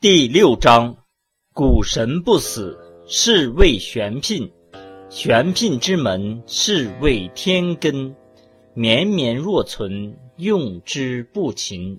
第六章，古神不死，是谓玄牝。玄牝之门，是谓天根。绵绵若存，用之不勤。